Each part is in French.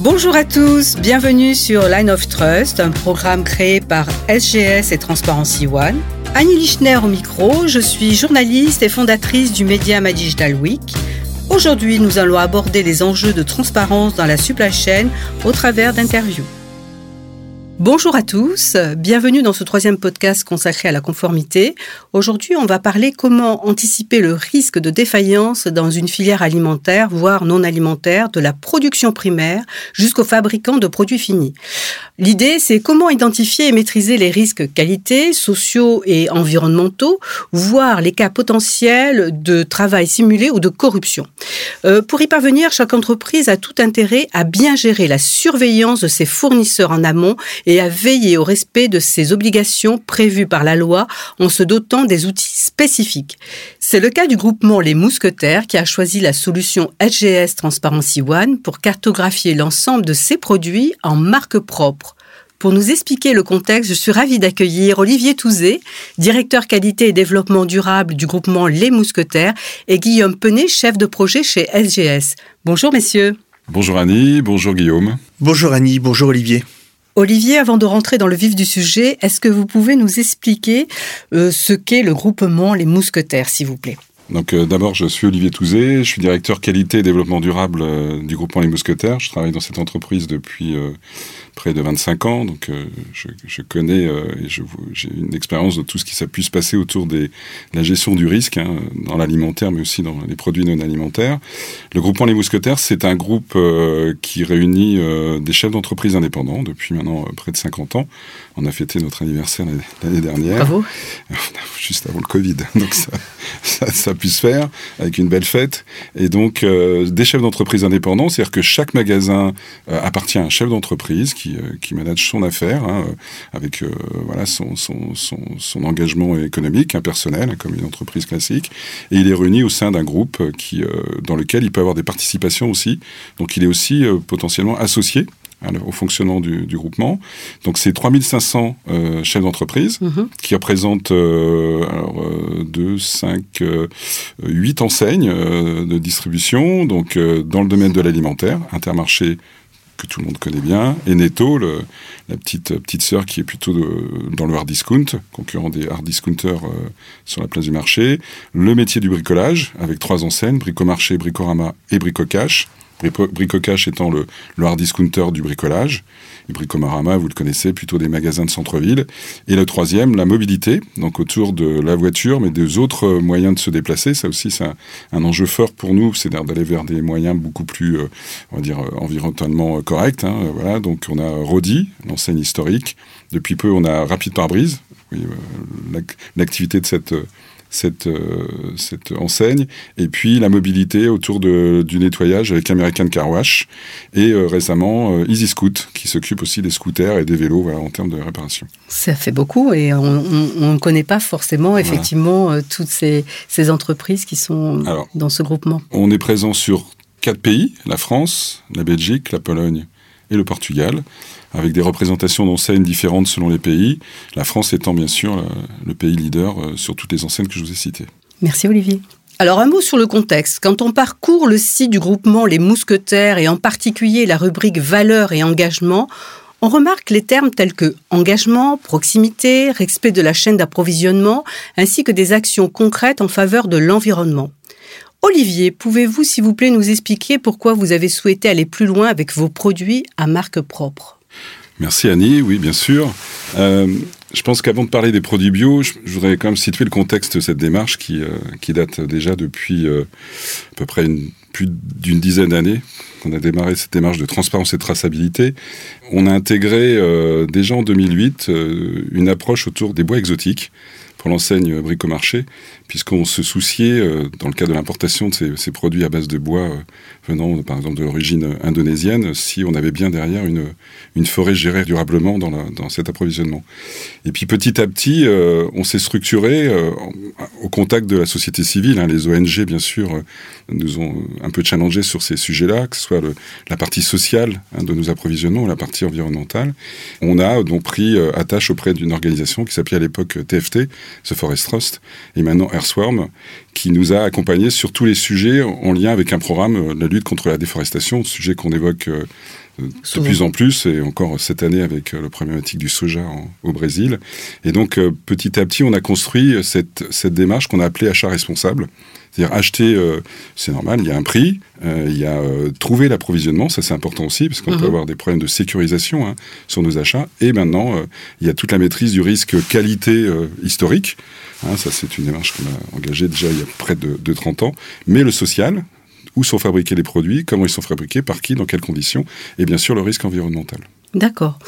Bonjour à tous, bienvenue sur Line of Trust, un programme créé par SGS et Transparency One. Annie Lichner au micro, je suis journaliste et fondatrice du média Digital Week. Aujourd'hui, nous allons aborder les enjeux de transparence dans la supply chain au travers d'interviews. Bonjour à tous, bienvenue dans ce troisième podcast consacré à la conformité. Aujourd'hui, on va parler comment anticiper le risque de défaillance dans une filière alimentaire, voire non alimentaire, de la production primaire jusqu'au fabricant de produits finis. L'idée, c'est comment identifier et maîtriser les risques qualité, sociaux et environnementaux, voire les cas potentiels de travail simulé ou de corruption. Euh, pour y parvenir, chaque entreprise a tout intérêt à bien gérer la surveillance de ses fournisseurs en amont et à veiller au respect de ses obligations prévues par la loi en se dotant des outils spécifiques. C'est le cas du groupement Les Mousquetaires qui a choisi la solution SGS Transparency One pour cartographier l'ensemble de ses produits en marque propre. Pour nous expliquer le contexte, je suis ravie d'accueillir Olivier Touzé, directeur qualité et développement durable du groupement Les Mousquetaires, et Guillaume Penet, chef de projet chez SGS. Bonjour messieurs. Bonjour Annie, bonjour Guillaume. Bonjour Annie, bonjour Olivier. Olivier, avant de rentrer dans le vif du sujet, est-ce que vous pouvez nous expliquer euh, ce qu'est le groupement Les Mousquetaires, s'il vous plaît? Donc euh, d'abord, je suis Olivier Touzé, je suis directeur qualité et développement durable euh, du groupement Les Mousquetaires. Je travaille dans cette entreprise depuis près de 25 ans, donc euh, je, je, connais euh, et j'ai une expérience de tout ce qui s'est pu se passer autour des, de la gestion du risque hein, dans l'alimentaire, mais aussi dans les produits non alimentaires. Le groupement Les Mousquetaires, c'est un groupe euh, qui réunit des chefs d'entreprise indépendants depuis maintenant près de 50 ans. On a fêté notre anniversaire l'année dernière. Bravo. Juste avant le Covid, donc ça, ça, ça, a pu se faire avec une belle fête. Et donc des chefs d'entreprise indépendants, c'est-à-dire que chaque magasin appartient à un chef d'entreprise qui euh, qui, manage son affaire hein, euh, avec euh, voilà son, son, son, son, engagement économique, impersonnel, hein, comme une entreprise classique. Et il est réuni au sein d'un groupe qui, dans lequel il peut avoir des participations aussi. Donc il est aussi potentiellement associé au fonctionnement du, du, groupement. Donc c'est 3500 euh, chefs d'entreprise mm-hmm. qui représentent euh, alors, euh, 2, 5, 8 enseignes de distribution, donc dans le domaine de l'alimentaire, Intermarché, que tout le monde connaît bien, et Netto, le, la petite, petite sœur qui est plutôt dans le hard discount, concurrent des hard discounters euh, sur la place du marché, le métier du bricolage, avec trois enseignes, Bricomarché, Bricorama et Bricocash, Bricocash étant le, hard discounter du bricolage, et Bricomarama, vous le connaissez, plutôt des magasins de centre-ville. Et le troisième, la mobilité, donc autour de la voiture, mais des autres moyens de se déplacer. Ça aussi, c'est un, enjeu fort pour nous, c'est d'aller vers des moyens beaucoup plus, euh, on va dire, euh, environnementalement corrects. Hein, voilà, donc on a Rodi, l'enseigne historique. Depuis peu, on a Rapide Pare-Brise, euh, l'activité de cette cette, euh, cette enseigne. Et puis la mobilité autour de, du nettoyage avec American Car Wash. Et euh, récemment, euh, Easy Scoot, qui s'occupe aussi des scooters et des vélos voilà, en termes de réparation. Ça fait beaucoup et on ne connaît pas forcément effectivement toutes ces, ces, entreprises qui sont dans ce groupement. On est présent sur quatre pays, la France, la Belgique, la Pologne et le Portugal avec des représentations d'enseignes différentes selon les pays, la France étant bien sûr le pays leader euh, sur toutes les enseignes que je vous ai citées. Merci Olivier. Alors un mot sur le contexte. Quand on parcourt le site du groupement Les Mousquetaires et en particulier la rubrique valeurs et engagement, on remarque les termes tels que engagement, proximité, respect de la chaîne d'approvisionnement, ainsi que des actions concrètes en faveur de l'environnement. Olivier, pouvez-vous s'il vous plaît nous expliquer pourquoi vous avez souhaité aller plus loin avec vos produits à marque propre? Merci Annie, oui bien sûr. Euh, je pense qu'avant de parler des produits bio, je, voudrais quand même situer le contexte de cette démarche qui, euh, qui date déjà depuis euh, à peu près une, plus d'une dizaine d'années qu'on a démarré cette démarche de transparence et de traçabilité. On a intégré déjà en 2008 euh, une approche autour des bois exotiques pour l'enseigne Bricomarché, puisqu'on se souciait, euh, dans le cas de l'importation de ces, produits à base de bois venant par exemple de l'origine indonésienne, si on avait bien derrière une, forêt gérée durablement dans, cet approvisionnement. Et puis petit à petit, euh, on s'est structuré euh, au contact de la société civile. Hein, les ONG, bien sûr, euh, nous ont un peu challengé sur ces sujets-là, que ce soit la partie sociale hein, de nos approvisionnements la partie environnementale. On a donc pris attache auprès d'une organisation qui s'appelait à l'époque TFT, The Forest Trust, et maintenant Earthworm, qui nous a accompagnés sur tous les sujets en lien avec un programme de la lutte contre la déforestation, sujet qu'on évoque de plus en plus, et encore cette année avec la problématique du soja au Brésil. Et donc, petit à petit, on a construit cette, cette démarche qu'on a appelée achat responsable, c'est-à-dire acheter, euh, c'est normal, il y a un prix, euh, il y a euh, trouver l'approvisionnement, ça c'est important aussi, parce qu'on peut mhm. avoir des problèmes de sécurisation hein, sur nos achats. Et maintenant, il y a toute la maîtrise du risque qualité historique. Hein, ça c'est une démarche qu'on a engagée déjà il y a près de, de 30 ans. Mais le social, où sont fabriqués les produits, comment ils sont fabriqués, par qui, dans quelles conditions, et bien sûr le risque environnemental. D'accord.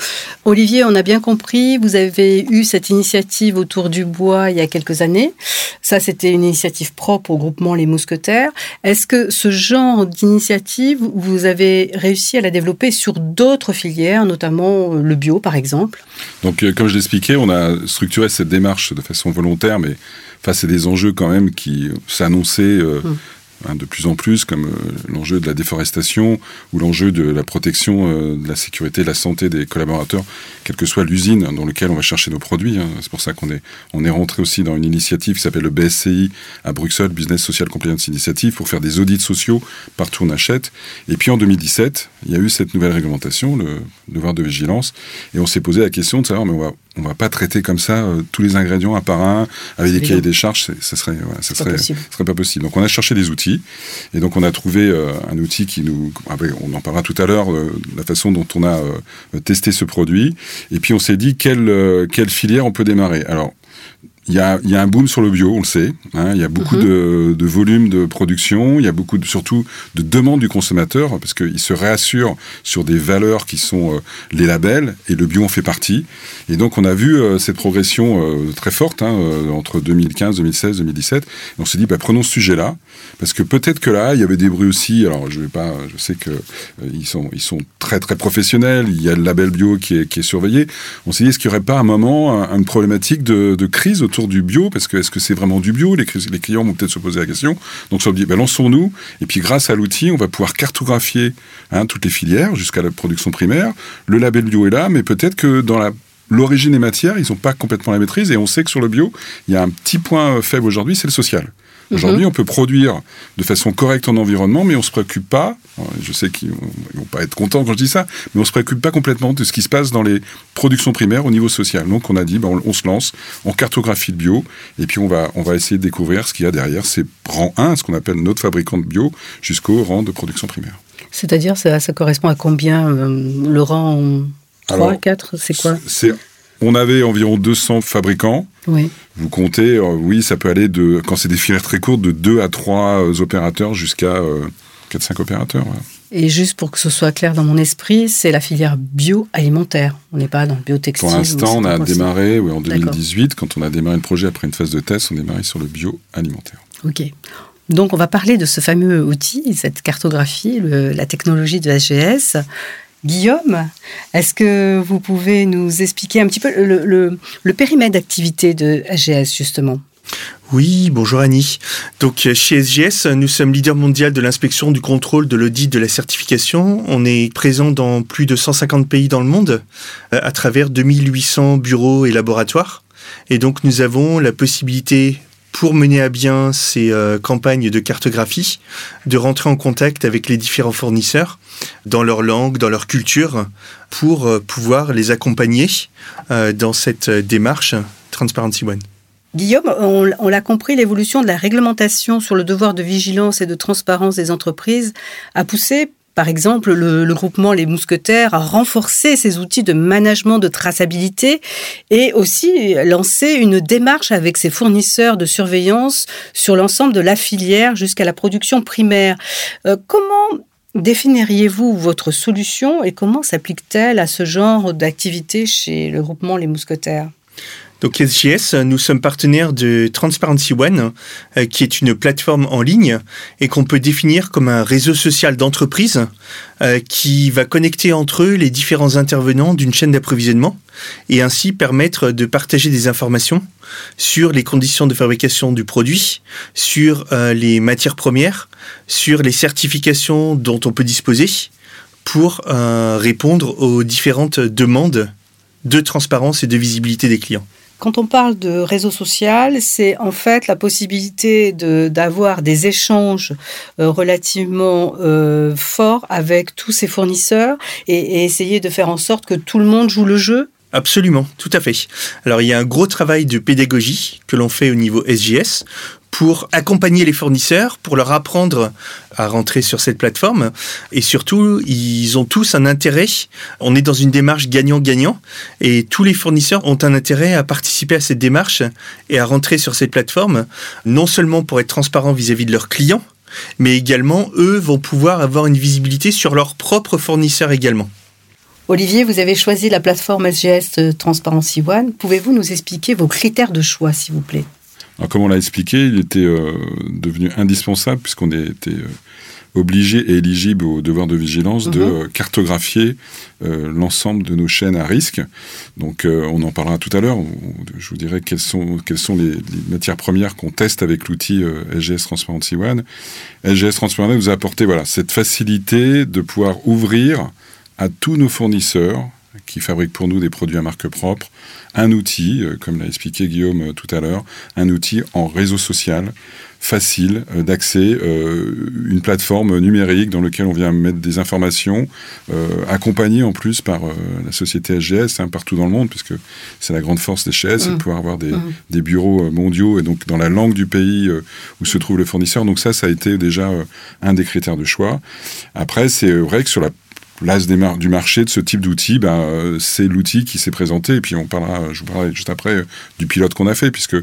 Olivier, on a bien compris, vous avez eu cette initiative autour du bois il y a quelques années. Ça, c'était une initiative propre au groupement Les Mousquetaires. Est-ce que ce genre d'initiative, vous avez réussi à la développer sur d'autres filières, notamment euh, le bio, par exemple? Donc, euh, comme je l'expliquais, on a structuré cette démarche de façon volontaire, mais face à des enjeux quand même qui s'annonçaient euh, hum. Hein, de plus en plus, comme euh, l'enjeu de la déforestation ou l'enjeu de la protection euh, de la sécurité, de la santé des collaborateurs, quelle que soit l'usine dans laquelle on va chercher nos produits. Hein. C'est pour ça qu'on est, on est rentré aussi dans une initiative qui s'appelle le BSCI à Bruxelles, Business Social Compliance Initiative, pour faire des audits sociaux partout où on achète. Et puis en 2017, il y a eu cette nouvelle réglementation, le devoir de vigilance, et on s'est posé la question de savoir, mais on va, on va pas traiter comme ça euh, tous les ingrédients un par un avec des cahiers des charges, ça serait, ça serait, serait pas possible. Donc on a cherché des outils et donc on a trouvé euh, un outil qui nous, ah on en parlera tout à l'heure, euh, la façon dont on a testé ce produit. Et puis on s'est dit quelle quelle filière on peut démarrer. Alors il y, a, un boom sur le bio, on le sait. Hein. il y a beaucoup mhm. de, de, volume de production. Il y a beaucoup, de, surtout, de demandes du consommateur parce qu'il se réassure sur des valeurs qui sont euh, les labels et le bio en fait partie. Et donc, on a vu euh, cette progression euh, très forte hein, entre 2015, 2016, 2017. Et on s'est dit, bah, prenons ce sujet-là parce que peut-être que là, il y avait des bruits aussi. Alors, je vais pas, je sais que ils sont, ils sont très très professionnels. Il y a le label bio qui est, qui est surveillé. On s'est dit, est-ce qu'il n'y aurait pas un moment une problématique de, de crise autour du bio, parce que est-ce que c'est vraiment du bio? Les, clients vont peut-être se poser la question. Donc, on dit, ben, lançons-nous, et puis grâce à l'outil, on va pouvoir cartographier hein, toutes les filières jusqu'à la production primaire. Le label bio est là, mais peut-être que dans l'origine des matières, ils n'ont pas complètement la maîtrise, et on sait que sur le bio, il y a un petit point faible aujourd'hui, c'est le social. Aujourd'hui, mhm. on peut produire de façon correcte en environnement, mais on ne se préoccupe pas, je sais qu'ils vont pas être contents quand je dis ça, mais on ne se préoccupe pas complètement de ce qui se passe dans les productions primaires au niveau social. Donc on a dit, ben, on, se lance, on cartographie le bio, et puis on va, on va essayer de découvrir ce qu'il y a derrière ces rang 1, ce qu'on appelle notre fabricant de bio, jusqu'au rang de production primaire. C'est-à-dire, ça, ça, correspond à combien euh, le rang 3, 4, c'est quoi? On avait environ 200 fabricants. Oui. Vous comptez, euh, oui, ça peut aller de, quand c'est des filières très courtes, de 2 à 3 euh, opérateurs jusqu'à 4-5 euh, opérateurs. Et juste pour que ce soit clair dans mon esprit, c'est la filière bioalimentaire. On n'est pas dans le biotextile. Pour l'instant, on a démarré oui, en 2018. Quand on a démarré le projet après une phase de test, on a démarré sur le bioalimentaire. OK. Donc, on va parler de ce fameux outil, cette cartographie, la technologie de SGS. Guillaume, est-ce que vous pouvez nous expliquer un petit peu le, périmètre d'activité de SGS, justement? Oui, bonjour Annie. Donc chez SGS, nous sommes leader mondial de l'inspection, du contrôle, de l'audit, de la certification. On est présent dans plus de 150 pays dans le monde, euh, à travers 2800 bureaux et laboratoires. Et donc nous avons la possibilité pour mener à bien ces euh, campagnes de cartographie, de rentrer en contact avec les différents fournisseurs dans leur langue, dans leur culture, pour euh, pouvoir les accompagner euh, dans cette démarche Transparency One. Guillaume, on, on l'a compris, l'évolution de la réglementation sur le devoir de vigilance et de transparence des entreprises a poussé par exemple, le, groupement Les Mousquetaires a renforcé ses outils de management de traçabilité et aussi lancé une démarche avec ses fournisseurs de surveillance sur l'ensemble de la filière jusqu'à la production primaire. Euh, comment définiriez-vous votre solution et comment s'applique-t-elle à ce genre d'activité chez le groupement Les Mousquetaires? Donc SGS, nous sommes partenaires de Transparency One, euh, qui est une plateforme en ligne et qu'on peut définir comme un réseau social d'entreprises euh, qui va connecter entre eux les différents intervenants d'une chaîne d'approvisionnement et ainsi permettre de partager des informations sur les conditions de fabrication du produit, sur euh, les matières premières, sur les certifications dont on peut disposer pour répondre aux différentes demandes de transparence et de visibilité des clients. Quand on parle de réseau social, c'est en fait la possibilité d'avoir des échanges euh, relativement euh, forts avec tous ces fournisseurs et, essayer de faire en sorte que tout le monde joue le jeu. Absolument, tout à fait. Alors il y a un gros travail de pédagogie que l'on fait au niveau SGS pour accompagner les fournisseurs, pour leur apprendre à rentrer sur cette plateforme. Et surtout, ils ont tous un intérêt. On est dans une démarche gagnant-gagnant et tous les fournisseurs ont un intérêt à participer à cette démarche et à rentrer sur cette plateforme, non seulement pour être transparent vis-à-vis de leurs clients, mais également, eux vont pouvoir avoir une visibilité sur leurs propres fournisseurs également. Olivier, vous avez choisi la plateforme SGS Transparency One. Pouvez-vous nous expliquer vos critères de choix, s'il vous plaît? Comme on l'a expliqué, il était euh, devenu indispensable, puisqu'on était euh, obligé et éligible au devoir de vigilance, de mhm. euh, cartographier l'ensemble de nos chaînes à risque. Donc, on en parlera tout à l'heure. Je vous dirai quelles sont, quelles sont les, matières premières qu'on teste avec l'outil SGS Transparency One. SGS Transparency One nous a apporté voilà, cette facilité de pouvoir ouvrir à tous nos fournisseurs qui fabriquent pour nous des produits à marque propre, un outil, euh, comme l'a expliqué Guillaume euh, tout à l'heure, un outil en réseau social facile euh, d'accès, une plateforme numérique dans laquelle on vient mettre des informations, accompagnées en plus par la société SGS hein, partout dans le monde, puisque c'est la grande force des SGS, c'est de mmh. pouvoir avoir des, mmh. des, bureaux mondiaux et donc dans la langue du pays où se trouve le fournisseur. Donc ça, ça a été déjà un des critères de choix. Après, c'est vrai que sur la l'as du marché de ce type d'outil, ben, euh, c'est l'outil qui s'est présenté. Et puis on parlera, je vous parlerai juste après euh, du pilote qu'on a fait, puisque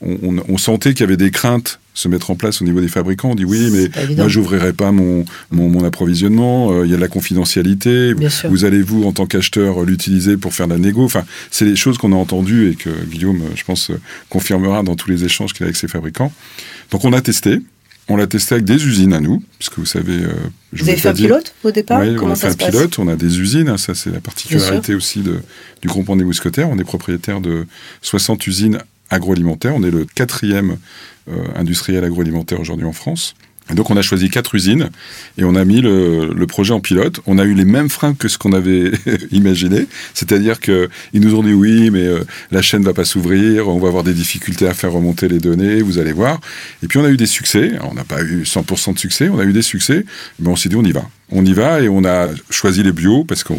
on, sentait qu'il y avait des craintes se mettre en place au niveau des fabricants. On dit oui, mais moi j'ouvrirai pas mon, mon, approvisionnement. Euh, il y a de la confidentialité. Vous allez vous en tant qu'acheteur l'utiliser pour faire de la négo. Enfin, c'est des choses qu'on a entendues et que Guillaume, je pense, confirmera dans tous les échanges qu'il a avec ses fabricants. Donc on a testé. On l'a testé avec des usines à nous, puisque vous savez. Euh, vous avez fait un pilote au départ Oui, on a fait un pilote. On a des usines. Hein, ça, c'est la particularité aussi de, du groupement des mousquetaires. On est propriétaire de 60 usines agroalimentaires. On est le quatrième euh, industriel agroalimentaire aujourd'hui en France donc on a choisi quatre usines et on a mis le, projet en pilote. On a eu les mêmes freins que ce qu'on avait imaginé, c'est-à-dire que ils nous ont dit oui, mais euh, la chaîne va pas s'ouvrir, on va avoir des difficultés à faire remonter les données, vous allez voir. Et puis on a eu des succès. on n'a pas eu 100% de succès, on a eu des succès, mais on s'est dit on y va. On y va et on a choisi les bio parce que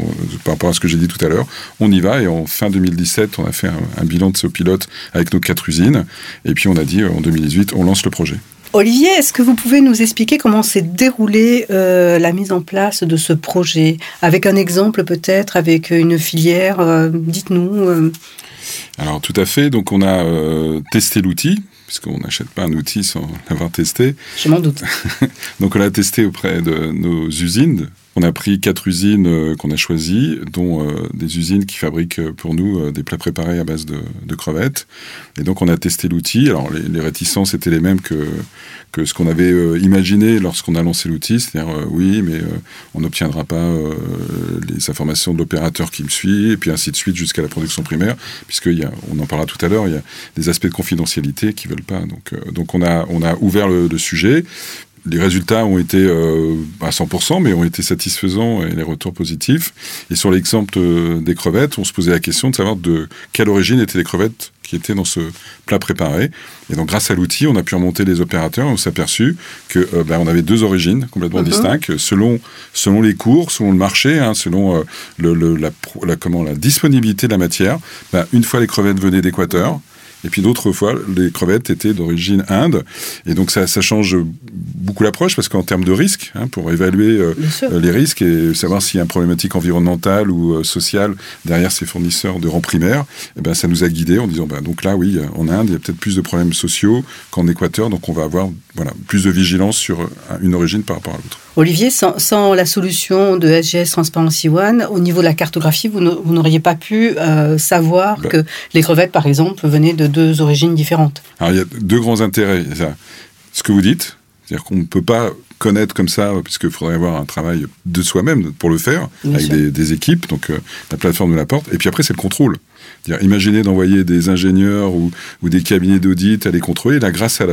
par rapport à ce que j'ai dit tout à l'heure, on y va et en fin 2017, on a fait un, un bilan de ce pilote avec nos quatre usines et puis on a dit en 2018, on lance le projet. Olivier, est-ce que vous pouvez nous expliquer comment s'est déroulée euh, la mise en place de ce projet? Avec un exemple peut-être, avec une filière, euh, dites-nous. Euh. Alors tout à fait, donc on a testé l'outil, puisqu'on n'achète pas un outil sans l'avoir testé. Je m'en doute. donc on l'a testé auprès de nos usines, on a pris quatre usines euh, qu'on a choisies, dont euh, des usines qui fabriquent euh, pour nous des plats préparés à base de, crevettes. Et donc on a testé l'outil. Alors les, réticences étaient les mêmes que, que ce qu'on avait imaginé lorsqu'on a lancé l'outil, c'est-à-dire oui, mais on n'obtiendra pas les informations de l'opérateur qui me suit, et puis ainsi de suite jusqu'à la production primaire, puisqu'on en parlera tout à l'heure, il y a des aspects de confidentialité qui veulent pas. Donc, donc on, a, on a ouvert le sujet, les résultats ont été euh, à 100%, mais ont été satisfaisants et les retours positifs. Et sur l'exemple euh, des crevettes, on se posait la question de savoir de quelle origine étaient les crevettes qui étaient dans ce plat préparé. Et donc, grâce à l'outil, on a pu remonter les opérateurs et on s'est aperçu que euh, ben, on avait deux origines complètement uh-huh. distinctes selon selon les cours, selon le marché, hein, selon le, la, la, comment la disponibilité de la matière. Ben, une fois les crevettes venaient d'Équateur, et puis d'autres fois, les crevettes étaient d'origine Inde. Et donc ça, ça change beaucoup l'approche parce qu'en termes de risque, hein, pour évaluer euh, euh, les risques et savoir s'il y a une problématique environnementale ou euh, sociale derrière ces fournisseurs de rang primaire, eh ben, ça nous a guidés en disant ben, donc là, oui, en Inde, il y a peut-être plus de problèmes sociaux qu'en Équateur. Donc on va avoir voilà, plus de vigilance sur une origine par rapport à l'autre. Olivier, sans, la solution de SGS Transparency One, au niveau de la cartographie, vous n'auriez pas pu savoir bah. que les crevettes, par exemple, venaient de deux origines différentes. Alors il y a deux grands intérêts. Ce que vous dites, c'est-à-dire qu'on ne peut pas connaître comme ça, puisqu'il faudrait avoir un travail de soi-même pour le faire, avec des, équipes, donc euh, la plateforme de la porte. Et puis après, c'est le contrôle. Imaginez d'envoyer des ingénieurs ou, des cabinets d'audit à les contrôler. Là, grâce à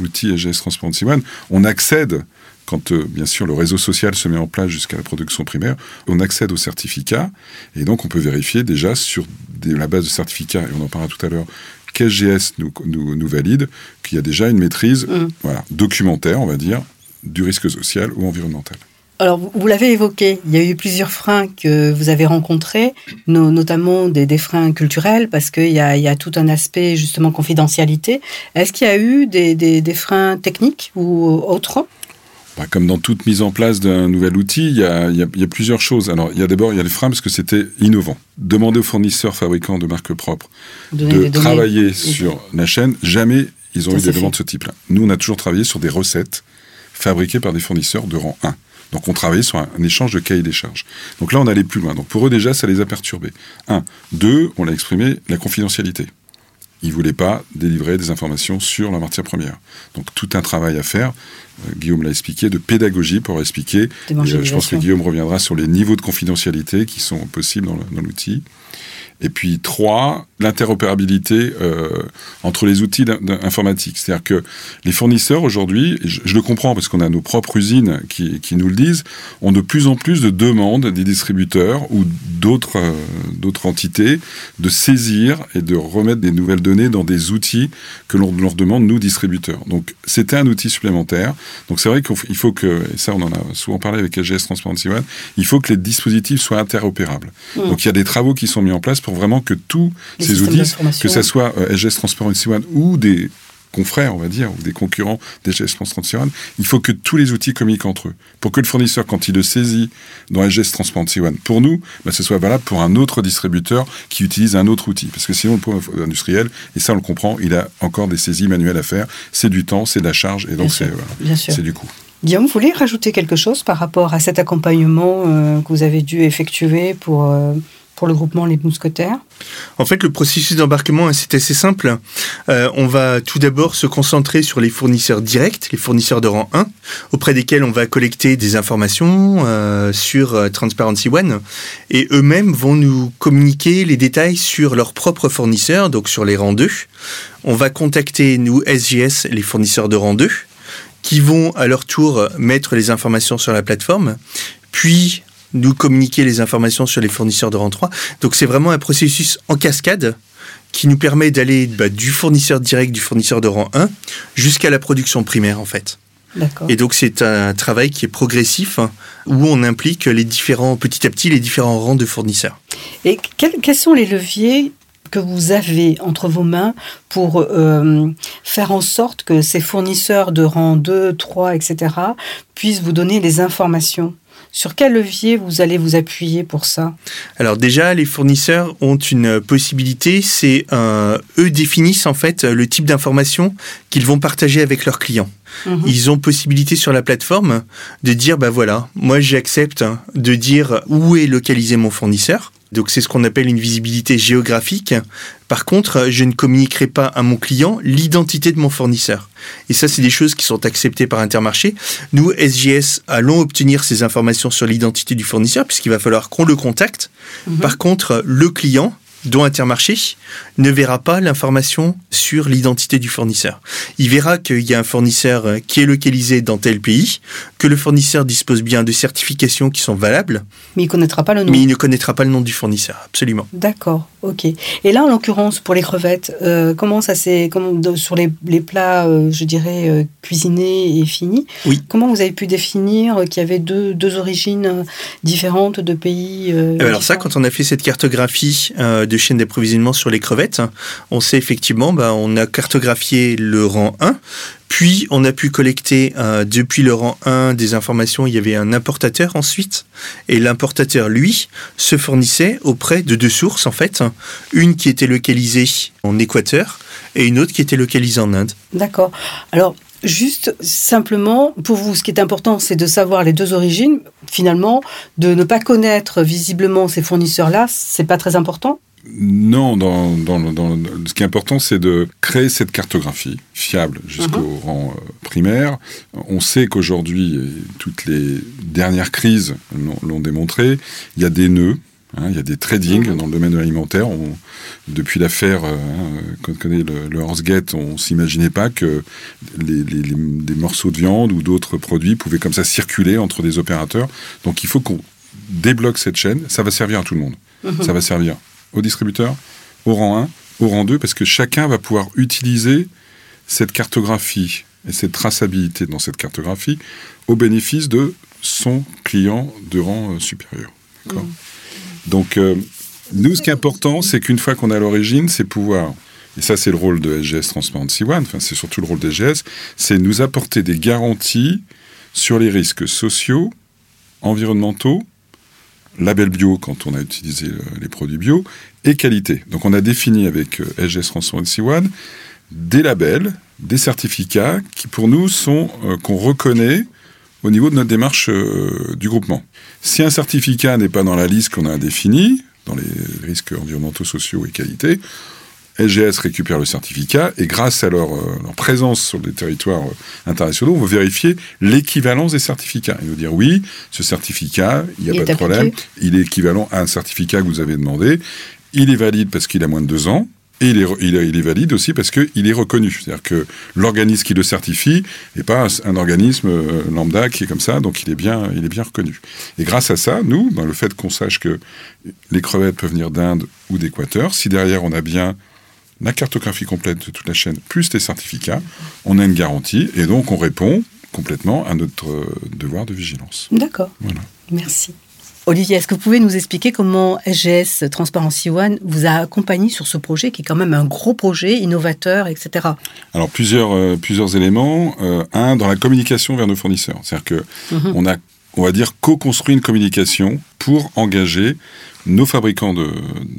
l'outil SGS Transparency One, on accède quand euh, bien sûr le réseau social se met en place jusqu'à la production primaire, on accède au certificat et donc on peut vérifier déjà sur la base de certificats, et on en parlera tout à l'heure, qu'SGS nous, nous, nous, valide, qu'il y a déjà une maîtrise mmh. voilà, documentaire, on va dire, du risque social ou environnemental. Alors, vous, l'avez évoqué, il y a eu plusieurs freins que vous avez rencontrés, notamment des, freins culturels, parce qu'il y, a, tout un aspect justement confidentialité. Est-ce qu'il y a eu des, freins techniques ou autres bah, comme dans toute mise en place d'un nouvel outil, il y, a, plusieurs choses. Alors, il y a d'abord il y a les freins parce que c'était innovant. Demander aux fournisseurs fabricants de marques propres de travailler sur la chaîne, jamais ils ont eu des demandes de ce type-là. Nous, on a toujours travaillé sur des recettes fabriquées par des fournisseurs de rang 1. Donc on travaillait sur un, échange de cahiers des charges. Donc là, on allait plus loin. Donc pour eux, déjà, ça les a perturbés. Un. Deux, on l'a exprimé, la confidentialité. Ils ne voulaient pas délivrer des informations sur la matière première. Donc tout un travail à faire, euh, Guillaume l'a expliqué, de pédagogie pour expliquer. Euh, je pense que Guillaume reviendra sur les niveaux de confidentialité qui sont possibles dans l'outil. Et puis trois, l'interopérabilité euh, entre les outils informatiques. C'est-à-dire que les fournisseurs aujourd'hui, je, je, le comprends parce qu'on a nos propres usines qui, qui, nous le disent, ont de plus en plus de demandes des distributeurs ou d'autres euh, d'autres entités de saisir et de remettre des nouvelles données dans des outils que l'on leur demande, nous, distributeurs. Donc c'était un outil supplémentaire. Donc c'est vrai qu'il faut que, et ça on en a souvent parlé avec AGS Transparency One, il faut que les dispositifs soient interopérables. Mmh. Donc il y a des travaux qui sont mis en place pour vraiment que tous ces outils, que ce soit euh, SGS Transparency One ou des confrères, on va dire, ou des concurrents d'SGS Transparency One, il faut que tous les outils communiquent entre eux. Pour que le fournisseur, quand il le saisit dans SGS Transparency One, pour nous, bah, ce soit valable pour un autre distributeur qui utilise un autre outil. Parce que sinon, le point industriel, et ça on le comprend, il a encore des saisies manuelles à faire. C'est du temps, c'est de la charge, et donc c'est du coût. Guillaume, vous voulez rajouter quelque chose par rapport à cet accompagnement euh, que vous avez dû effectuer pour euh, pour le groupement Les Mousquetaires En fait, le processus d'embarquement, hein, c'est assez simple. Euh, on va tout d'abord se concentrer sur les fournisseurs directs, les fournisseurs de rang 1, auprès desquels on va collecter des informations euh, sur euh, Transparency One. Et eux-mêmes vont nous communiquer les détails sur leurs propres fournisseurs, donc sur les rangs 2. On va contacter, nous, SGS, les fournisseurs de rang 2 qui vont à leur tour mettre les informations sur la plateforme. Puis, nous communiquer les informations sur les fournisseurs de rang 3. Donc c'est vraiment un processus en cascade qui nous permet d'aller bah, du fournisseur direct, du fournisseur de rang 1, jusqu'à la production primaire en fait. Et donc c'est un travail qui est progressif hein, où on implique les différents petit à petit les différents rangs de fournisseurs. Et quels, sont les leviers que vous avez entre vos mains pour euh, faire en sorte que ces fournisseurs de rang 2, 3, etc. puissent vous donner les informations? Sur quel levier vous allez vous appuyer pour ça? Alors déjà, les fournisseurs ont une possibilité, c'est euh, eux définissent en fait le type d'information qu'ils vont partager avec leurs clients. Mhm. Ils ont possibilité sur la plateforme de dire, bah voilà, moi j'accepte de dire où est localisé mon fournisseur. Donc c'est ce qu'on appelle une visibilité géographique. Par contre, je ne communiquerai pas à mon client l'identité de mon fournisseur. Et ça, c'est des choses qui sont acceptées par Intermarché. Nous, SGS, allons obtenir ces informations sur l'identité du fournisseur puisqu'il va falloir qu'on le contacte. Mhm. Par contre, le client, dont Intermarché ne verra pas l'information sur l'identité du fournisseur. Il verra qu'il y a un fournisseur euh, qui est localisé dans tel pays, que le fournisseur dispose bien de certifications qui sont valables. Mais il connaîtra pas le nom. Mais il ne connaîtra pas le nom du fournisseur, absolument. D'accord, ok. Et là, en l'occurrence, pour les crevettes, euh, comment ça s'est, sur les, plats, euh, je dirais cuisinés et finis, oui. comment vous avez pu définir qu'il y avait deux, deux origines différentes de pays Alors ça, quand on a fait cette cartographie de chaîne d'approvisionnement sur les crevettes, on sait effectivement, bah, on a cartographié le rang 1, puis on a pu collecter euh, depuis le rang 1 des informations, il y avait un importateur ensuite, et l'importateur, lui, se fournissait auprès de deux sources en fait, une qui était localisée en Équateur et une autre qui était localisée en Inde. D'accord. Alors, Juste simplement, pour vous, ce qui est important, c'est de savoir les deux origines. Finalement, de ne pas connaître visiblement ces fournisseurs-là, c'est pas très important? Non, dans, ce qui est important, c'est de créer cette cartographie fiable jusqu'au mhm. rang euh, primaire. On sait qu'aujourd'hui, toutes les dernières crises l'ont démontré, il y a des nœuds Hein, il y a des tradings mhm. dans le domaine de l'alimentaire. Depuis l'affaire euh, hein, qu'on connaît le, le Horsegate, on s'imaginait pas que les, des morceaux de viande ou d'autres produits pouvaient comme ça circuler entre des opérateurs. Donc il faut qu'on débloque cette chaîne. Ça va servir à tout le monde. Mhm. Ça va servir aux distributeurs, au rang 1, au rang 2, parce que chacun va pouvoir utiliser cette cartographie et cette traçabilité dans cette cartographie au bénéfice de son client de rang euh, supérieur. D'accord donc, euh, nous, ce qui est important, c'est qu'une fois qu'on a l'origine, c'est pouvoir, et ça c'est le rôle de SGS Transparency One, enfin c'est surtout le rôle de SGS, c'est nous apporter des garanties sur les risques sociaux, environnementaux, label bio quand on a utilisé euh, les produits bio, et qualité. Donc on a défini avec euh, SGS Transparency One des labels, des certificats qui pour nous sont qu'on reconnaît au niveau de notre démarche euh, du groupement. Si un certificat n'est pas dans la liste qu'on a définie, dans les risques environnementaux, sociaux et qualité, SGS récupère le certificat et grâce à leur, euh, présence sur des territoires euh, internationaux, on va vérifier l'équivalence des certificats. Et nous dire oui, ce certificat, il n'y a pas de problème, il est équivalent à un certificat que vous avez demandé, il est valide parce qu'il a moins de deux ans, et il est, il, est, valide aussi parce qu'il est reconnu. C'est-à-dire que l'organisme qui le certifie n'est pas un, organisme euh, lambda qui est comme ça, donc il est bien, il est bien reconnu. Et grâce à ça, nous, ben, le fait qu'on sache que les crevettes peuvent venir d'Inde ou d'Équateur, si derrière on a bien la cartographie complète de toute la chaîne, plus les certificats, on a une garantie, et donc on répond complètement à notre euh, devoir de vigilance. D'accord. Voilà. Merci. Olivier, est-ce que vous pouvez nous expliquer comment SGS Transparency One vous a accompagné sur ce projet qui est quand même un gros projet, innovateur, etc. Alors plusieurs, euh, plusieurs éléments. Euh, un, dans la communication vers nos fournisseurs. C'est-à-dire que mhm. on a, on va dire, co-construit une communication pour engager nos fabricants de,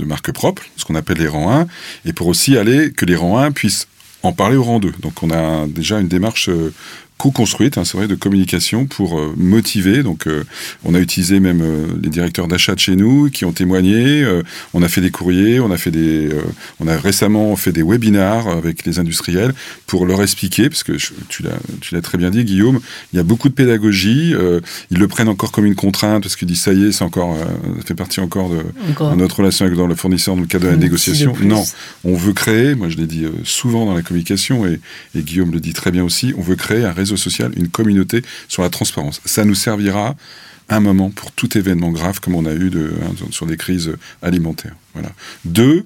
marques propres, ce qu'on appelle les rangs 1, et pour aussi aller que les rangs 1 puissent en parler au rang 2. Donc on a déjà une démarche euh, co-construite, hein, c'est vrai, de communication pour euh, motiver. Donc, euh, on a utilisé même euh, les directeurs d'achat de chez nous qui ont témoigné. on a fait des courriers, on a fait des, on a récemment fait des webinars avec les industriels pour leur expliquer, parce que tu l'as, tu l'as très bien dit, Guillaume, il y a beaucoup de pédagogie. ils le prennent encore comme une contrainte parce qu'ils disent ça y est, c'est encore, ça fait partie encore de, notre relation avec dans le fournisseur dans le cadre de la négociation. Non, on veut créer. Moi, je l'ai dit souvent dans la communication et, et Guillaume le dit très bien aussi. On veut créer un réseau social, une communauté sur la transparence. Ça nous servira un moment pour tout événement grave comme on a eu hein, sur des crises alimentaires. Voilà. Deux,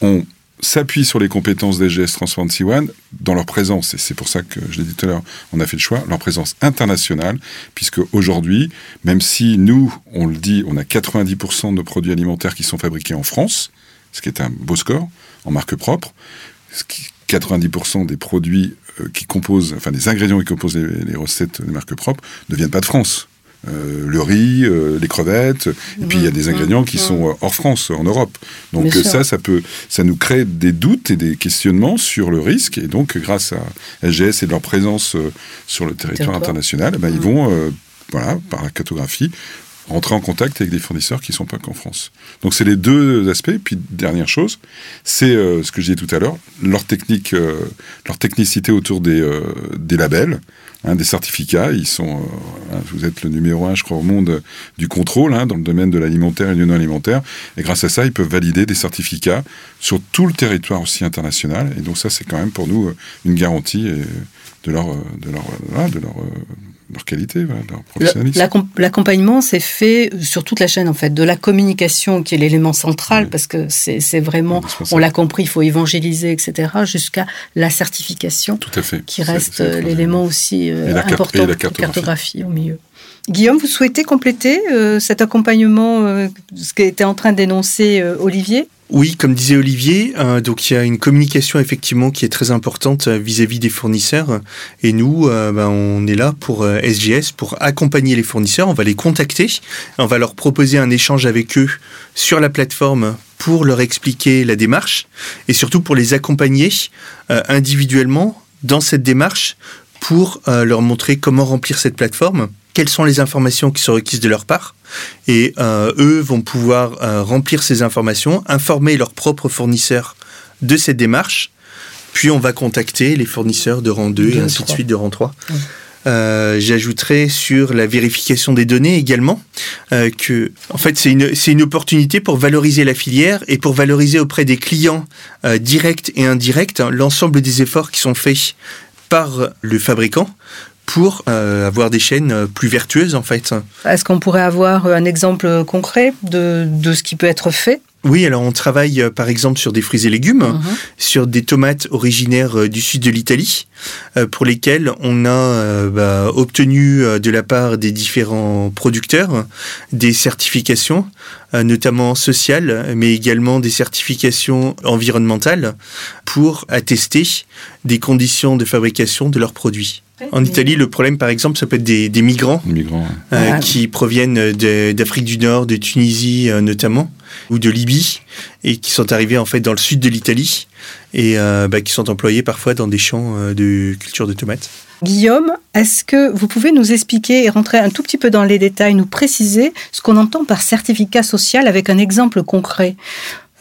on s'appuie sur les compétences des GS Transparency One dans leur présence, et c'est pour ça que je l'ai dit tout à l'heure, on a fait le choix, leur présence internationale, puisque aujourd'hui, même si nous, on le dit, on a 90% de nos produits alimentaires qui sont fabriqués en France, ce qui est un beau score en marque propre, 90% des produits qui composent, enfin les ingrédients qui composent les, recettes des marques propres ne viennent pas de France. Euh, le riz, euh, les crevettes, et puis il y a des ingrédients qui sont hors France, en Europe. Donc ça, ça peut, ça nous crée des doutes et des questionnements sur le risque. Et donc, grâce à SGS et de leur présence sur le territoire international, eh ben, ils vont, voilà, par la cartographie, rentrer en contact avec des fournisseurs qui ne sont pas qu'en France. Donc c'est les deux aspects. Puis dernière chose, c'est euh, ce que je disais tout à l'heure, leur technique, euh, leur technicité autour des, euh, des labels, hein, des certificats. Ils sont, hein, vous êtes le numéro un, je crois, au monde du contrôle hein, dans le domaine de l'alimentaire et du non alimentaire. Et grâce à ça, ils peuvent valider des certificats sur tout le territoire aussi international. Et donc ça, c'est quand même pour nous une garantie de leur, de leur, de leur leur qualité, leur professionnalisme. L'accompagnement s'est fait sur toute la chaîne, en fait, de la communication, qui est l'élément central, parce que c'est vraiment, on l'a compris, il faut évangéliser, etc., jusqu'à la certification, Tout à fait. qui reste l'élément aussi euh, important, la cartographie. au milieu. Guillaume, vous souhaitez compléter euh, cet accompagnement, euh, ce qu'était en train d'énoncer Olivier? Oui, comme disait Olivier, euh, donc il y a une communication effectivement qui est très importante euh, vis-à-vis des fournisseurs. Et nous, euh, ben, on est là pour SGS pour accompagner les fournisseurs. On va les contacter, on va leur proposer un échange avec eux sur la plateforme pour leur expliquer la démarche et surtout pour les accompagner individuellement dans cette démarche pour leur montrer comment remplir cette plateforme quelles sont les informations qui sont requises de leur part. Et euh, eux vont pouvoir euh, remplir ces informations, informer leurs propres fournisseurs de cette démarche. Puis on va contacter les fournisseurs de rang 2 et ainsi de suite de rang 3. Euh, j'ajouterais sur la vérification des données également que, en fait, c'est une, opportunité pour valoriser la filière et pour valoriser auprès des clients directs et indirects l'ensemble des efforts qui sont faits par le fabricant pour euh, avoir des chaînes euh, plus vertueuses en fait. Est-ce qu'on pourrait avoir un exemple concret de, de ce qui peut être fait? Oui, alors on travaille euh, par exemple sur des fruits et légumes, Mhm. sur des tomates originaires euh, du sud de l'Italie, euh, pour lesquelles on a euh, bah, obtenu euh, de la part des différents producteurs des certifications, euh, notamment sociales, mais également des certifications environnementales, pour attester des conditions de fabrication de leurs produits. En Italie, le problème, par exemple, ça peut être des, des migrants ouais. euh, qui proviennent d'Afrique du Nord, de Tunisie euh, notamment, ou de Libye, et qui sont arrivés en fait dans le sud de l'Italie, et euh, bah, qui sont employés parfois dans des champs euh, de culture de tomates. Guillaume, est-ce que vous pouvez nous expliquer et rentrer un tout petit peu dans les détails, nous préciser ce qu'on entend par certificat social avec un exemple concret?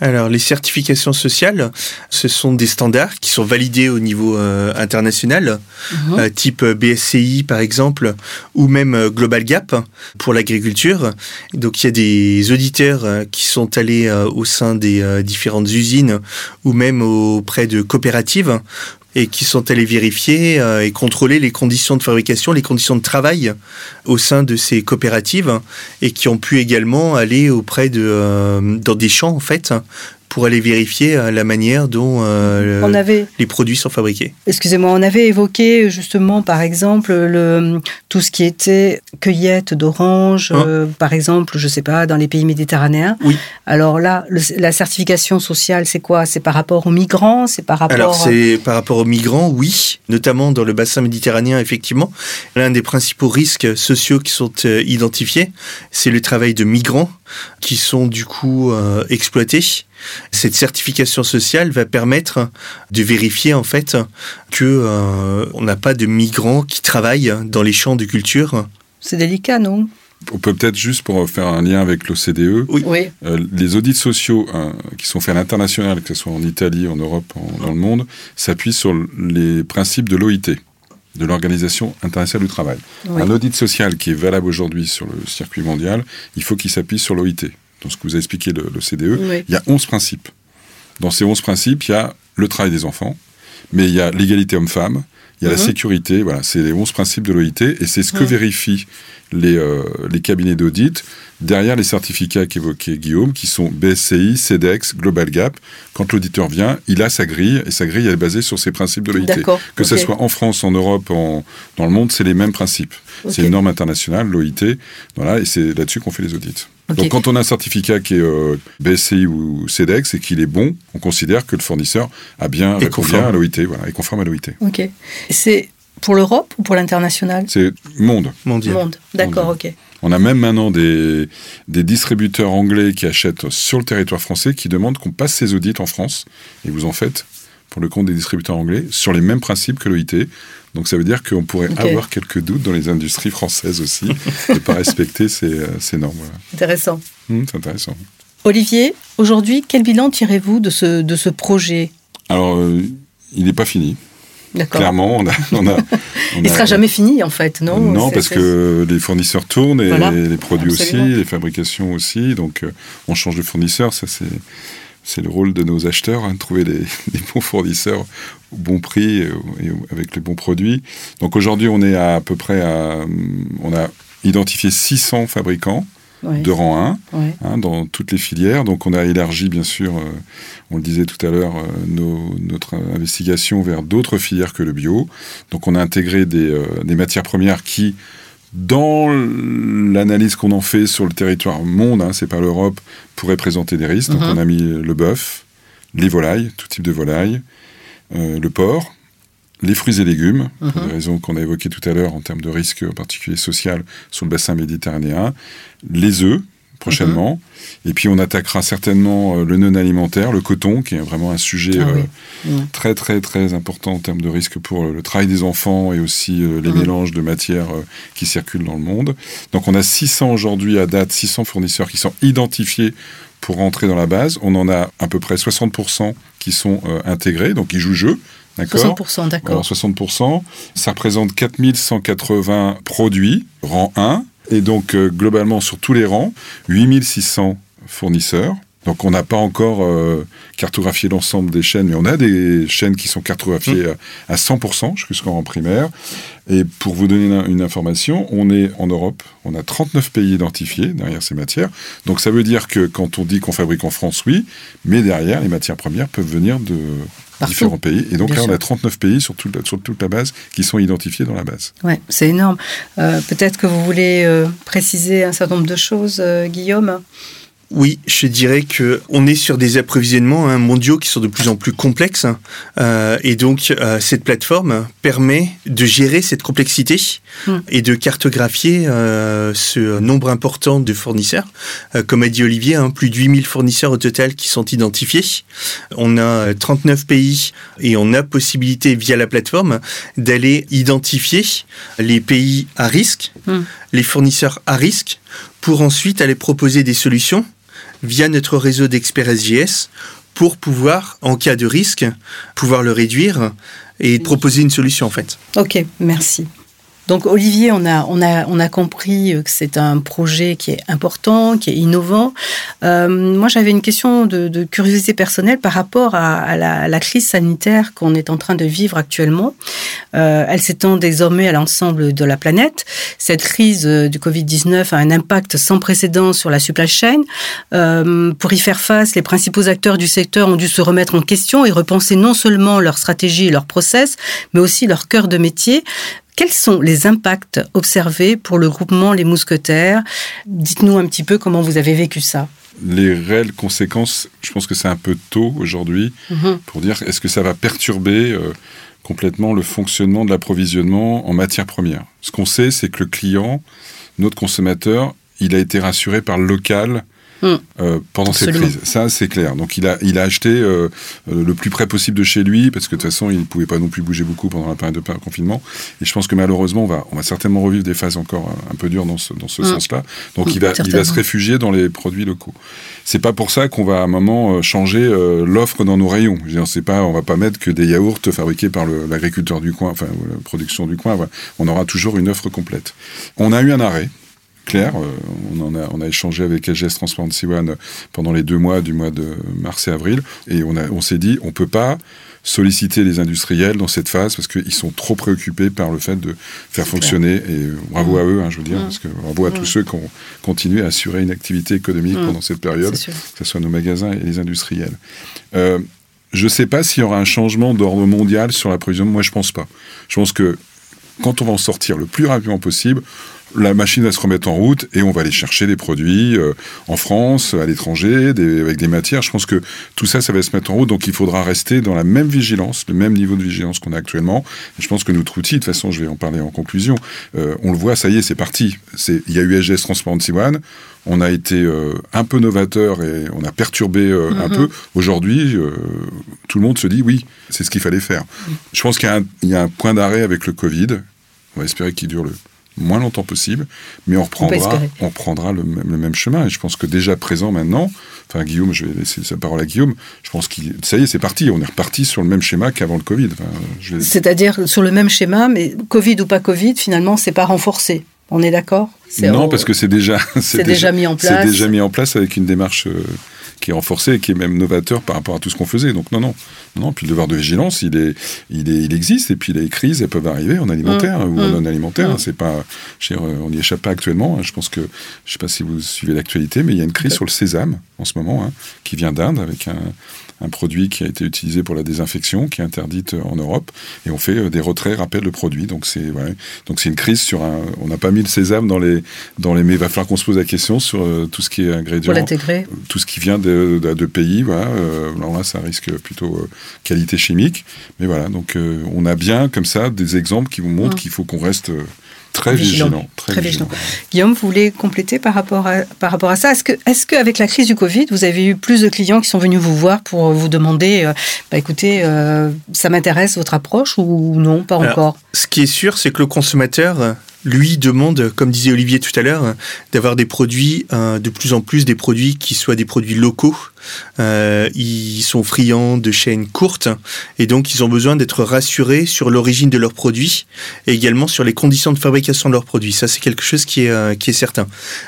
Alors, les certifications sociales, ce sont des standards qui sont validés au niveau euh, international, Mhm. euh, type BSCI par exemple, ou même euh, Global Gap pour l'agriculture. Donc il y a des auditeurs euh, qui sont allés euh, au sein des euh, différentes usines ou même auprès de coopératives et qui sont allés vérifier euh, et contrôler les conditions de fabrication, les conditions de travail au sein de ces coopératives et qui ont pu également aller auprès de euh, dans des champs en fait pour aller vérifier euh, la manière dont euh, On avait, les produits sont fabriqués. excusez-moi, on avait évoqué justement, par exemple, le, tout ce qui était cueillette d'oranges, Hein euh, par exemple, je sais pas, dans les pays méditerranéens. Oui. Alors là, le- la certification sociale, c'est quoi? C'est par rapport aux migrants? C'est par rapport Alors c'est par rapport aux migrants, oui, notamment dans le bassin méditerranéen, effectivement. L'un des principaux risques sociaux qui sont identifiés, c'est le travail de migrants qui sont du coup euh, exploités. Cette certification sociale va permettre de vérifier en fait que euh, on n'a pas de migrants qui travaillent dans les champs de culture. C'est délicat, non? On peut peut-être juste pour faire un lien avec l'OCDE, Oui. Oui. euh, les audits sociaux euh, qui sont faits à l'international, que ce soit en Italie, en Europe, en- dans le monde, s'appuient sur les principes de l'OIT, de l'Organisation internationale du travail. oui. Un audit social qui est valable aujourd'hui sur le circuit mondial, il faut qu'il s'appuie sur l'OIT. Dans ce que vous a expliqué le, le CDE, Oui. il y a 11 principes. Dans ces 11 principes, il y a le travail des enfants, mais il y a l'égalité homme-femme, il y a la Mhm. sécurité, voilà, c'est les 11 principes de l'OIT, et c'est ce que Mhm. vérifient les, euh, les cabinets d'audit derrière les certificats qu'évoquait Guillaume, qui sont BSCI, CEDEX, Global Gap. Quand l'auditeur vient, il a sa grille, et sa grille elle est basée sur ces principes de l'OIT. Que ce soit en France, en Europe, en, dans le monde, c'est les mêmes principes. C'est une norme internationale, l'OIT, voilà, et c'est là-dessus qu'on fait les audits. Donc quand on a un certificat qui est euh, BSCI ou CEDEX et qu'il est bon, on considère que le fournisseur a bien répondu à l'OIT, voilà, est conforme à l'OIT. Ok. C'est pour l'Europe ou pour l'international? C'est monde. mondial. Monde. D'accord, ok. On a même maintenant des, des distributeurs anglais qui achètent sur le territoire français qui demandent qu'on passe ces audits en France. Et vous en faites pour le compte des distributeurs anglais sur les mêmes principes que l'OIT. Donc ça veut dire qu'on pourrait avoir quelques doutes dans les industries françaises aussi de ne pas respecter ces, euh, ces normes. Voilà. Intéressant. Hum, c'est intéressant. Olivier, aujourd'hui, quel bilan tirez-vous de ce, de ce projet? Alors, euh, il n'est pas fini. D'accord. Clairement, on a, on a- on Il a- sera jamais fini, en fait, non? Non, parce que les fournisseurs tournent et Voilà. les produits Absolument. aussi, les fabrications aussi. Donc, euh, on change de fournisseur. Ça, c'est c'est le rôle de nos acheteurs, hein, de trouver les, les bons fournisseurs au bon prix et, avec les bons produits. Donc, aujourd'hui, on est à, à peu près à, on a identifié 600 fabricants Ouais, de rang 1 ouais. hein, dans toutes les filières. Donc on a élargi, bien sûr, euh, on le disait tout à l'heure, euh, notre investigation vers d'autres filières que le bio. Donc on a intégré des, euh, des matières premières qui, dans l'analyse qu'on en fait sur le territoire monde, hein, c'est pas l'Europe, pourraient présenter des risques. Donc Mhm. on a mis le bœuf, les volailles, tout type de volailles, euh, le porc, les fruits et légumes, pour Mhm. des raisons qu'on a évoquées tout à l'heure en termes de risque, en particulier social, sur le bassin méditerranéen, les œufs, prochainement, Mhm. et puis on attaquera certainement euh, le non alimentaire, le coton, qui est vraiment un sujet Ah euh, très très très important en termes de risque pour euh, le travail des enfants et aussi euh, les Mhm. mélanges de matières euh, qui circulent dans le monde. Donc on a 600 aujourd'hui à date, 600 fournisseurs qui sont identifiés pour rentrer dans la base. On en a à peu près 60% qui sont intégrés, donc ils jouent jeu. D'accord? 60%, d'accord. 60%. Ça représente 4180 produits, rang 1. Et donc, euh, globalement, sur tous les rangs, 8600 fournisseurs. Donc on n'a pas encore euh, cartographié l'ensemble des chaînes, mais on a des chaînes qui sont cartographiées mmh. à, 100% jusqu'en rang primaire. Et pour vous donner une, une, information, on est en Europe, on a 39 pays identifiés derrière ces matières. Donc ça veut dire que quand on dit qu'on fabrique en France, oui, mais derrière, les matières premières peuvent venir de différents pays. Et donc là, on a 39 pays sur, sur, toute la base qui sont identifiés dans la base. Ouais, c'est énorme. Euh, Peut-être que vous voulez euh, préciser un certain nombre de choses, euh, Guillaume? Oui, je dirais que on est sur des approvisionnements hein, mondiaux qui sont de plus en plus complexes, hein. euh, et donc euh, cette plateforme permet de gérer cette complexité hmm. et de cartographier euh, ce nombre important de fournisseurs. Euh, comme a dit Olivier, hein, plus de 8000 fournisseurs au total qui sont identifiés. On a 39 pays et on a possibilité via la plateforme d'aller identifier les pays à risque, hmm. les fournisseurs à risque, pour ensuite aller proposer des solutions via notre réseau d'experts SGS pour pouvoir, en cas de risque, pouvoir le réduire et proposer une solution en fait. Ok, merci. Donc Olivier, on a, on a, on a compris que c'est un projet qui est important, qui est innovant. Euh, moi, j'avais une question de, curiosité personnelle par rapport à, la, crise sanitaire qu'on est en train de vivre actuellement. Euh, elle s'étend désormais à l'ensemble de la planète. Cette crise euh, du Covid-19 a un impact sans précédent sur la supply chain. Euh, pour y faire face, les principaux acteurs du secteur ont dû se remettre en question et repenser non seulement leur stratégie et leur process, mais aussi leur cœur de métier. Quels sont les impacts observés pour le groupement Les Mousquetaires? Dites-nous un petit peu comment vous avez vécu ça. Les réelles conséquences, je pense que c'est un peu tôt aujourd'hui mmh. pour dire est-ce que ça va perturber euh, complètement le fonctionnement de l'approvisionnement en matières premières? Ce qu'on sait, c'est que le client, notre consommateur, il a été rassuré par le local Mmh. Euh, pendant Absolument. cette crise. Ça, c'est clair. Donc, il a, il a acheté euh, le plus près possible de chez lui, parce que de toute façon, il ne pouvait pas non plus bouger beaucoup pendant la période de confinement. Et je pense que malheureusement, on va, on va certainement revivre des phases encore un peu dures dans ce, dans ce mmh. sens-là. Donc, il, va, il va se réfugier dans les produits locaux. C'est pas pour ça qu'on va à un moment euh, changer euh, l'offre dans nos rayons. Je veux dire, pas, on va pas mettre que des yaourts fabriqués par l'agriculteur du coin, enfin, la production du coin. Voilà. On aura toujours une offre complète. On a eu un arrêt clair. Euh, on, en a, on a échangé avec LGS Transparency One pendant les deux mois du mois de mars et avril, et on, a, on s'est dit, on peut pas solliciter les industriels dans cette phase parce qu'ils sont trop préoccupés par le fait de faire fonctionner. Et bravo à eux, hein, je veux dire, parce que bravo à tous ceux qui ont continué à assurer une activité économique pendant cette période, que ce soit nos magasins et les industriels. Euh, je ne sais pas s'il y aura un changement d'ordre mondial sur l'approvisionnement. Moi, je pense pas. Je pense que quand on va en sortir le plus rapidement possible, la machine va se remettre en route et on va aller chercher des produits euh, en France, à l'étranger, avec des matières. Je pense que tout ça, ça va se mettre en route. Donc il faudra rester dans la même vigilance, le même niveau de vigilance qu'on a actuellement. Et je pense que notre outil, de toute façon, je vais en parler en conclusion, euh, on le voit, ça y est, c'est parti. Il y a eu SGS Transparency One. On a été euh, un peu novateur et on a perturbé euh, mm -hmm. un peu. Aujourd'hui, tout le monde se dit oui, c'est ce qu'il fallait faire. Mm. Je pense qu'il y, y, a un point d'arrêt avec le Covid. On va espérer qu'il dure le moins longtemps possible, mais on reprendra, on, on reprendra le, le, même chemin. Et je pense que déjà présent maintenant, enfin Guillaume, je vais laisser sa parole à Guillaume, je pense que ça y est, c'est parti, on est reparti sur le même schéma qu'avant le Covid. Enfin. C'est-à-dire sur le même schéma, mais Covid ou pas Covid, finalement, c'est pas renforcé. On est d'accord? Non, au... parce que c'est déjà, c'est déjà, déjà, mis en place. C'est déjà mis en place avec une démarche euh, qui est renforcé et qui est même novateur par rapport à tout ce qu'on faisait. Donc non, non, non. Puis le devoir de vigilance, il est, il est, il existe. Et puis les crises, elles peuvent arriver en alimentaire mmh, ou en non alimentaire. Mmh. C'est pas, dire, on n'y échappe pas actuellement. Je pense que, je sais pas si vous suivez l'actualité, mais il y a une crise sur le sésame en ce moment, hein, qui vient d'Inde avec un, un produit qui a été utilisé pour la désinfection, qui est interdite en Europe, et on fait des retraits, rappels de produits. Donc c'est ouais. donc c'est une crise sur un. On n'a pas mis le sésame dans les dans les. Mais il va falloir qu'on se pose la question sur euh, tout ce qui est ingrédients, tout ce qui vient de, de, de pays. Voilà. Euh, alors là, ça risque plutôt euh, qualité chimique. Mais voilà, donc euh, on a bien comme ça des exemples qui vous montrent mmh. qu'il faut qu'on reste Très vigilant. vigilant très, très vigilant. vigilant. Guillaume, vous voulez compléter par rapport à, par rapport à ça? Est-ce que, est qu'avec la crise du Covid, vous avez eu plus de clients qui sont venus vous voir pour vous demander, euh, bah, écoutez, euh, ça m'intéresse votre approche ou non, pas Alors, encore? Ce qui est sûr, c'est que le consommateur, lui, demande, comme disait Olivier tout à l'heure, d'avoir des produits, euh, de plus en plus des produits qui soient des produits locaux, Euh, ils sont friands de chaînes courtes et donc ils ont besoin d'être rassurés sur l'origine de leurs produits et également sur les conditions de fabrication de leurs produits. Ça, c'est quelque chose qui est, euh, qui est certain.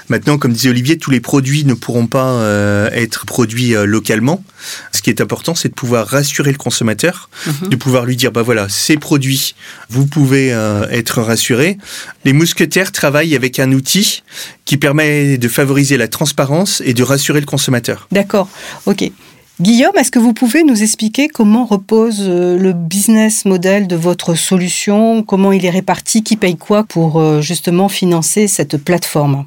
Maintenant, comme disait Olivier, tous les produits ne pourront pas euh, être produits localement. Ce qui est important, c'est de pouvoir rassurer le consommateur, mhm. de pouvoir lui dire, bah voilà, ces produits, vous pouvez être rassuré. Les mousquetaires travaillent avec un outil qui permet de favoriser la transparence et de rassurer le consommateur. D'accord, ok. Guillaume, est-ce que vous pouvez nous expliquer comment repose euh, le business model de votre solution? Comment il est réparti? Qui paye quoi pour euh, justement financer cette plateforme?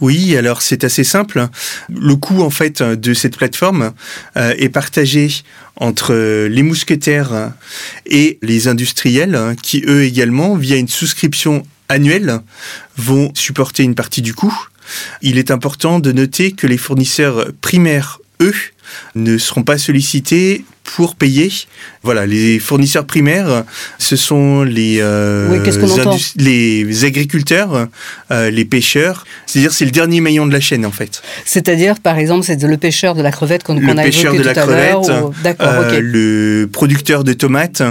Oui, alors c'est assez simple. Le coût en fait de cette plateforme euh, est partagé entre les mousquetaires et les industriels qui eux également, via une souscription annuelle, vont supporter une partie du coût. Il est important de noter que les fournisseurs primaires, eux, ne seront pas sollicités pour payer. Voilà, les fournisseurs primaires, ce sont les, euh, les agriculteurs, euh, les pêcheurs. C'est-à-dire, c'est le dernier maillon de la chaîne, en fait. C'est-à-dire, par exemple, c'est le pêcheur de la crevette qu'on a pêcheur de la crevette, euh, le producteur de tomates,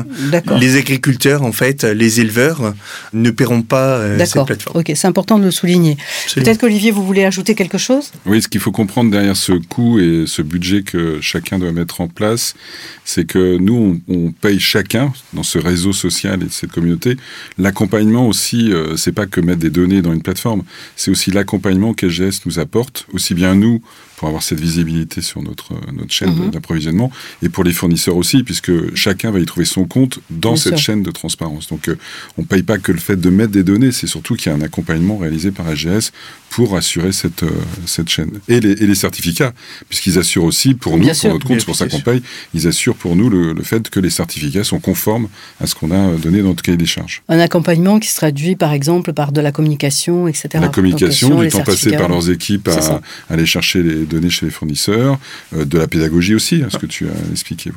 les agriculteurs, en fait, les éleveurs ne paieront pas cette plateforme. Ok, c'est important de le souligner. Peut-être qu'Olivier, vous voulez ajouter quelque chose? Oui, ce qu'il faut comprendre derrière ce coût et ce budget que chacun doit mettre en place, c'est que nous, on, paye chacun dans ce réseau social et cette communauté l'accompagnement aussi. Euh, c'est pas que mettre des données dans une plateforme, c'est aussi l'accompagnement qu'SGS nous apporte, aussi bien nous pour avoir cette visibilité sur notre, notre chaîne mhm. d'approvisionnement et pour les fournisseurs aussi, puisque chacun va y trouver son compte dans cette chaîne de transparence. Donc euh, on ne paye pas que le fait de mettre des données, c'est surtout qu'il y a un accompagnement réalisé par AGS pour assurer cette, euh, cette chaîne. Et les, et les certificats, puisqu'ils assurent aussi pour nous, pour notre compte, c'est pour ça qu'on paye, ils assurent pour nous le, le, fait que les certificats sont conformes à ce qu'on a donné dans notre cahier des charges. Un accompagnement qui se traduit par exemple par de la communication, etc. La communication, du temps passé par leurs équipes à, aller chercher les données chez les fournisseurs, euh, de la pédagogie aussi, hein, ce que tu as expliqué.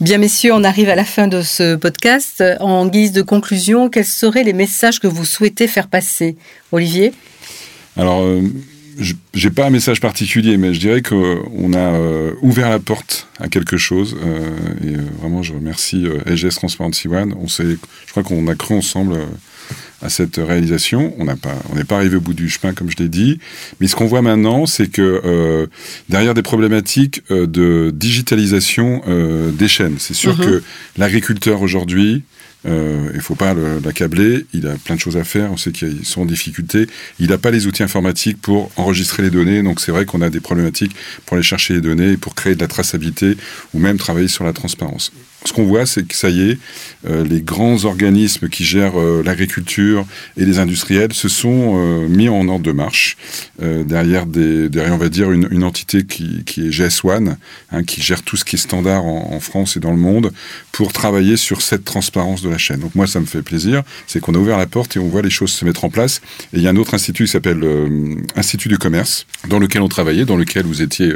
Bien, messieurs, on arrive à la fin de ce podcast. En guise de conclusion, quels seraient les messages que vous souhaitez faire passer? Olivier? Alors, euh, je j'ai pas un message particulier, mais je dirais qu'on a euh, ouvert la porte à quelque chose. et vraiment, je remercie SGS Transparency One. On je crois qu'on a cru ensemble à cette réalisation. On n'a pas, on n'est pas arrivé au bout du chemin, comme je l'ai dit. Mais ce qu'on voit maintenant, c'est que euh, derrière des problématiques euh, de digitalisation euh, des chaînes, c'est sûr mhm. que l'agriculteur aujourd'hui, il ne faut pas l'accabler, il a plein de choses à faire, on sait qu'ils sont en difficulté. Il n'a pas les outils informatiques pour enregistrer les données, donc c'est vrai qu'on a des problématiques pour aller chercher les données, pour créer de la traçabilité ou même travailler sur la transparence ce qu'on voit, c'est que ça y est, euh, les grands organismes qui gèrent euh, l'agriculture et les industriels se sont euh, mis en ordre de marche derrière, derrière, on va dire, une, entité qui, qui, est GS1, hein, qui gère tout ce qui est standard en, France et dans le monde, pour travailler sur cette transparence de la chaîne. Donc moi, ça me fait plaisir, c'est qu'on a ouvert la porte et on voit les choses se mettre en place. Et il y a un autre institut qui s'appelle Institut du commerce, dans lequel on travaillait, dans lequel vous étiez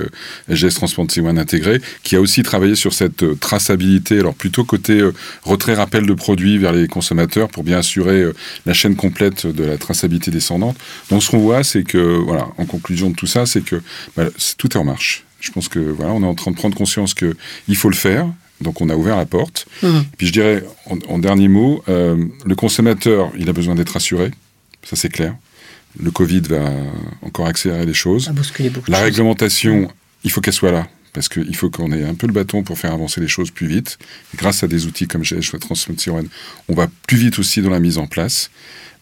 SGS Transparency One intégré, qui a aussi travaillé sur cette traçabilité alors plutôt côté euh, retrait rappel de produits vers les consommateurs pour bien assurer euh, la chaîne complète de la traçabilité descendante. Donc ce qu'on voit, c'est que, voilà, en conclusion de tout ça, c'est que bah, tout est en marche. Je pense que voilà, on est en train de prendre conscience que il faut le faire. Donc on a ouvert la porte. Mmh. Puis je dirais, en, dernier mot, euh, le consommateur, il a besoin d'être assuré. Ça c'est clair. Le Covid va encore accélérer les choses. La réglementation, il faut qu'elle soit là parce qu'il faut qu'on ait un peu le bâton pour faire avancer les choses plus vite. grâce à des outils comme GS Transmission, on va plus vite aussi dans la mise en place.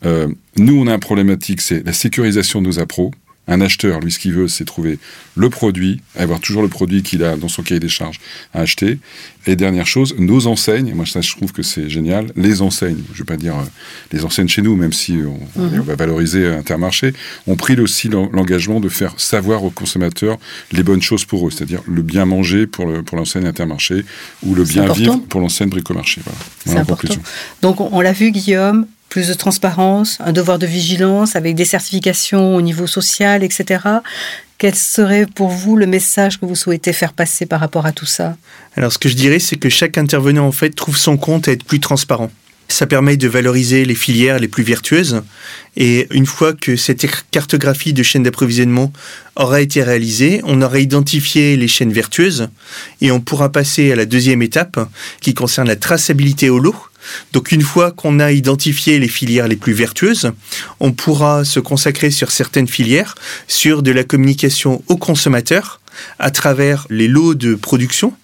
Euh, nous, on a une problématique, c'est la sécurisation de nos appros. Un acheteur, lui, ce qu'il veut, c'est trouver le produit, avoir toujours le produit qu'il a dans son cahier des charges à acheter. Et dernière chose, nos enseignes, moi ça je trouve que c'est génial, les enseignes, je ne vais pas dire euh, les enseignes chez nous, même si on, mhm. va valoriser Intermarché, ont pris aussi l'engagement de faire savoir aux consommateurs les bonnes choses pour eux, c'est-à-dire le bien manger pour l'enseigne pour Intermarché ou le bien vivre pour l'enseigne Bricomarché. Voilà. Donc on l'a vu Guillaume, plus de transparence, un devoir de vigilance avec des certifications au niveau social, etc. Quel serait pour vous le message que vous souhaitez faire passer par rapport à tout ça? Alors ce que je dirais, c'est que chaque intervenant en fait trouve son compte à être plus transparent. Ça permet de valoriser les filières les plus vertueuses. Et une fois que cette cartographie de chaîne d'approvisionnement aura été réalisée, on aura identifié les chaînes vertueuses et on pourra passer à la deuxième étape qui concerne la traçabilité au lot. Donc une fois qu'on a identifié les filières les plus vertueuses, on pourra se consacrer sur certaines filières, sur de la communication aux consommateurs à travers les lots de production.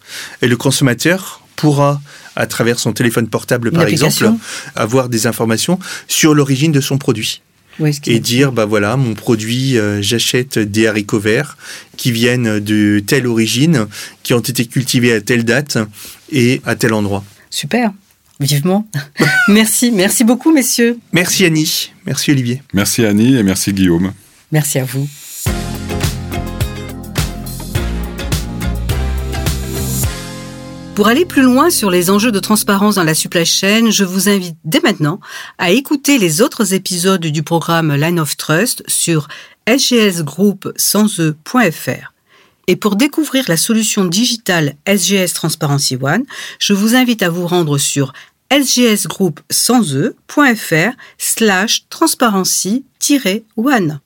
Et le consommateur pourra, à travers son téléphone portable par exemple, avoir des informations sur l'origine de son produit. et dire bah voilà mon produit euh, j'achète des haricots verts qui viennent de telle origine qui ont été cultivés à telle date et à tel endroit. Super. Vivement. merci, merci beaucoup, messieurs. Merci Annie, merci Olivier. Merci Annie et merci Guillaume. Merci à vous. Pour aller plus loin sur les enjeux de transparence dans la supply chain, je vous invite dès maintenant à écouter les autres épisodes du programme Line of Trust sur sgsgroup sans e.fr. Et pour découvrir la solution digitale SGS Transparency One, je vous invite à vous rendre sur sgsgroup sans e.fr slash transparency-one.